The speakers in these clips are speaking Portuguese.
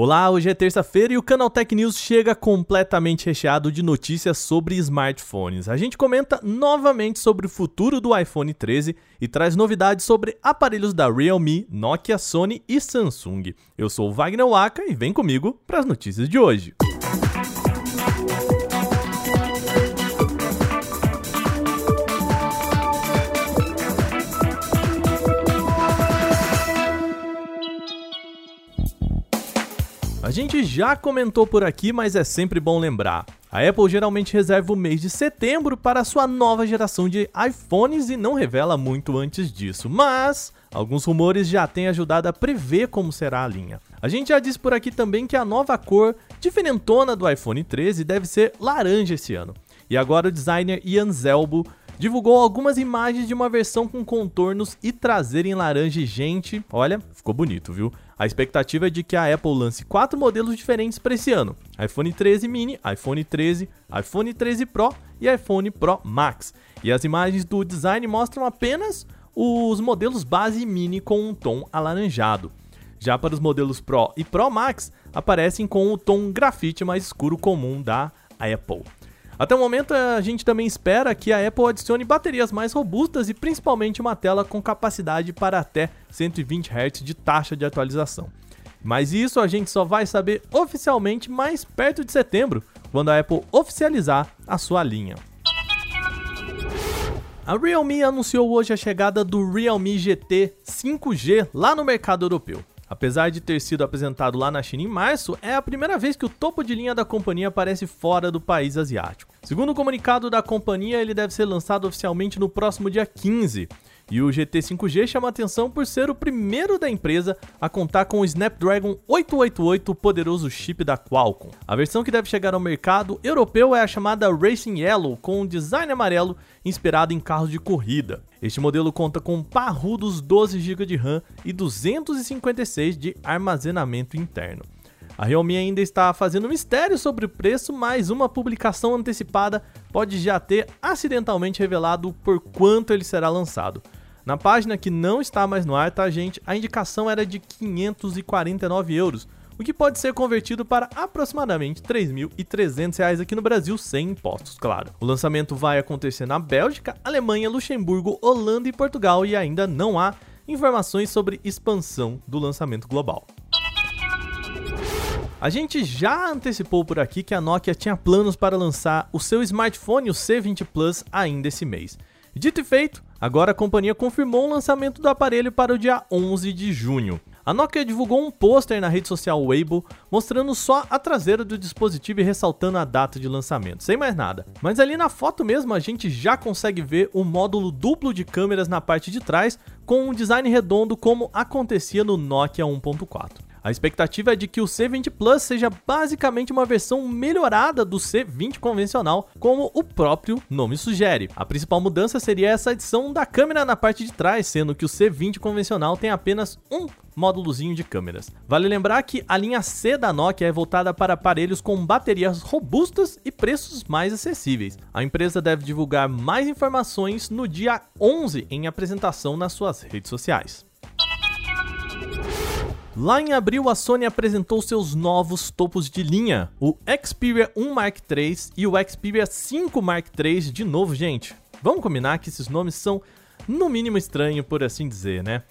Olá, hoje é terça-feira e o Canal Tech News chega completamente recheado de notícias sobre smartphones. A gente comenta novamente sobre o futuro do iPhone 13 e traz novidades sobre aparelhos da Realme, Nokia, Sony e Samsung. Eu sou o Wagner Waka e vem comigo para as notícias de hoje. A gente já comentou por aqui, mas é sempre bom lembrar. A Apple geralmente reserva o mês de setembro para sua nova geração de iPhones e não revela muito antes disso, mas alguns rumores já têm ajudado a prever como será a linha. A gente já disse por aqui também que a nova cor diferentona do iPhone 13 deve ser laranja esse ano. E agora o designer Ian Zelbo divulgou algumas imagens de uma versão com contornos e traseira em laranja e gente, olha, ficou bonito, viu? A expectativa é de que a Apple lance quatro modelos diferentes para esse ano: iPhone 13 mini, iPhone 13, iPhone 13 Pro e iPhone Pro Max. E as imagens do design mostram apenas os modelos base mini com um tom alaranjado. Já para os modelos Pro e Pro Max, aparecem com o tom grafite mais escuro comum da Apple. Até o momento, a gente também espera que a Apple adicione baterias mais robustas e principalmente uma tela com capacidade para até 120 Hz de taxa de atualização. Mas isso a gente só vai saber oficialmente mais perto de setembro, quando a Apple oficializar a sua linha. A Realme anunciou hoje a chegada do Realme GT 5G lá no mercado europeu. Apesar de ter sido apresentado lá na China em março, é a primeira vez que o topo de linha da companhia aparece fora do país asiático. Segundo o comunicado da companhia, ele deve ser lançado oficialmente no próximo dia 15. E o GT 5G chama atenção por ser o primeiro da empresa a contar com o Snapdragon 888, o poderoso chip da Qualcomm. A versão que deve chegar ao mercado europeu é a chamada Racing Yellow, com um design amarelo inspirado em carros de corrida. Este modelo conta com parrudos 12 GB de RAM e 256 de armazenamento interno. A Realme ainda está fazendo mistério sobre o preço, mas uma publicação antecipada pode já ter acidentalmente revelado por quanto ele será lançado. Na página que não está mais no ar, tá, gente? A indicação era de 549 euros, o que pode ser convertido para aproximadamente 3.300 reais aqui no Brasil, sem impostos, claro. O lançamento vai acontecer na Bélgica, Alemanha, Luxemburgo, Holanda e Portugal e ainda não há informações sobre expansão do lançamento global. A gente já antecipou por aqui que a Nokia tinha planos para lançar o seu smartphone, o C20 Plus, ainda esse mês. Dito e feito, agora a companhia confirmou o lançamento do aparelho para o dia 11 de junho. A Nokia divulgou um pôster na rede social Weibo mostrando só a traseira do dispositivo e ressaltando a data de lançamento, sem mais nada. Mas ali na foto mesmo a gente já consegue ver o módulo duplo de câmeras na parte de trás com um design redondo como acontecia no Nokia 1.4. A expectativa é de que o C20 Plus seja basicamente uma versão melhorada do C20 convencional, como o próprio nome sugere. A principal mudança seria essa adição da câmera na parte de trás, sendo que o C20 convencional tem apenas um módulozinho de câmeras. Vale lembrar que a linha C da Nokia é voltada para aparelhos com baterias robustas e preços mais acessíveis. A empresa deve divulgar mais informações no dia 11 em apresentação nas suas redes sociais. Lá em abril, a Sony apresentou seus novos topos de linha, o Xperia 1 Mark III e o Xperia 5 Mark III. De novo, gente, vamos combinar que esses nomes são no mínimo estranhos, por assim dizer, né?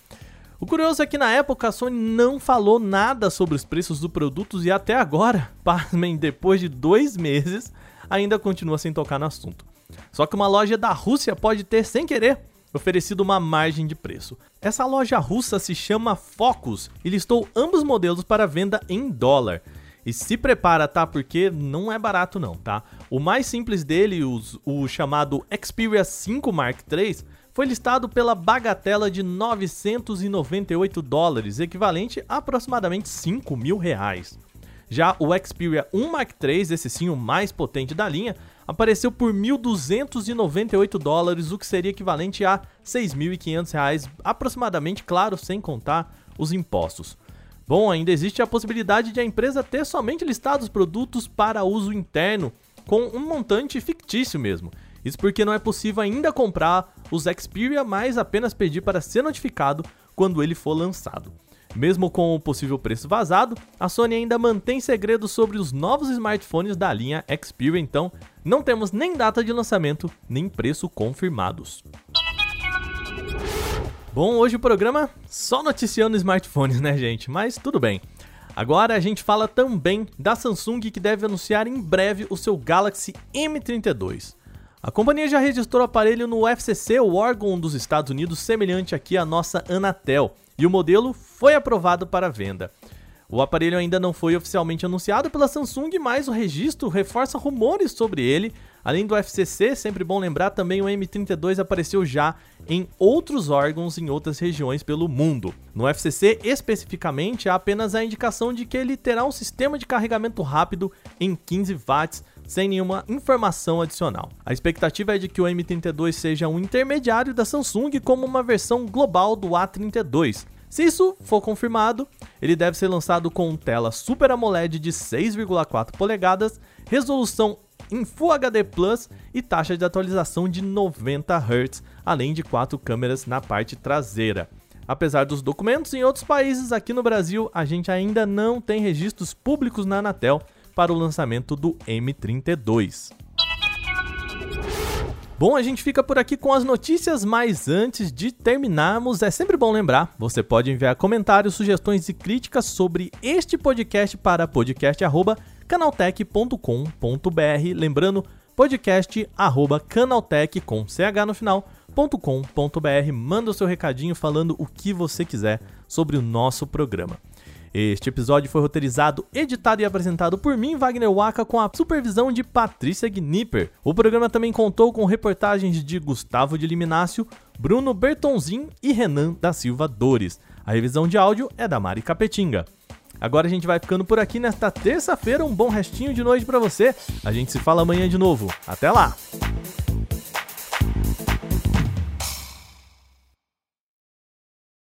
O curioso é que na época a Sony não falou nada sobre os preços dos produtos e até agora, pasmem, depois de dois meses, ainda continua sem tocar no assunto. Só que uma loja da Rússia pode ter, sem querer, oferecido uma margem de preço. Essa loja russa se chama Focus e listou ambos modelos para venda em dólar. E se prepara, tá? Porque não é barato não, tá? O mais simples dele, os, o chamado Xperia 5 Mark III, foi listado pela bagatela de 998 dólares, equivalente a aproximadamente 5 mil reais. Já o Xperia 1 Mark III, esse sim o mais potente da linha, apareceu por 1.298 dólares, o que seria equivalente a 6.500 reais, aproximadamente, claro, sem contar os impostos. Bom, ainda existe a possibilidade de a empresa ter somente listado os produtos para uso interno, com um montante fictício mesmo. Isso porque não é possível ainda comprar os Xperia, mas apenas pedir para ser notificado quando ele for lançado. Mesmo com o possível preço vazado, a Sony ainda mantém segredo sobre os novos smartphones da linha Xperia, então não temos nem data de lançamento, nem preço confirmados. Bom, hoje o programa só noticiando smartphones, né, gente? Mas tudo bem. Agora a gente fala também da Samsung que deve anunciar em breve o seu Galaxy M32. A companhia já registrou o aparelho no FCC, o órgão dos Estados Unidos semelhante aqui à nossa Anatel, e o modelo foi aprovado para venda. O aparelho ainda não foi oficialmente anunciado pela Samsung, mas o registro reforça rumores sobre ele. Além do FCC, sempre bom lembrar, também o M32 apareceu já em outros órgãos em outras regiões pelo mundo. No FCC, especificamente, há apenas a indicação de que ele terá um sistema de carregamento rápido em 15 watts, sem nenhuma informação adicional. A expectativa é de que o M32 seja um intermediário da Samsung como uma versão global do A32. Se isso for confirmado, ele deve ser lançado com tela Super AMOLED de 6,4 polegadas, resolução em Full HD Plus e taxa de atualização de 90 Hz, além de quatro câmeras na parte traseira. Apesar dos documentos em outros países, aqui no Brasil a gente ainda não tem registros públicos na Anatel para o lançamento do M32. Bom, a gente fica por aqui com as notícias, mas antes de terminarmos, é sempre bom lembrar: você pode enviar comentários, sugestões e críticas sobre este podcast para podcast@canaltech.com.br. Lembrando, podcast@canaltech com ch no final.com.br. Manda o seu recadinho falando o que você quiser sobre o nosso programa. Este episódio foi roteirizado, editado e apresentado por mim, Wagner Waka, com a supervisão de Patrícia Gnipper. O programa também contou com reportagens de Gustavo de Liminácio, Bruno Bertonzin e Renan da Silva Dores. A revisão de áudio é da Mari Capetinga. Agora a gente vai ficando por aqui nesta terça-feira. Um bom restinho de noite para você. A gente se fala amanhã de novo. Até lá!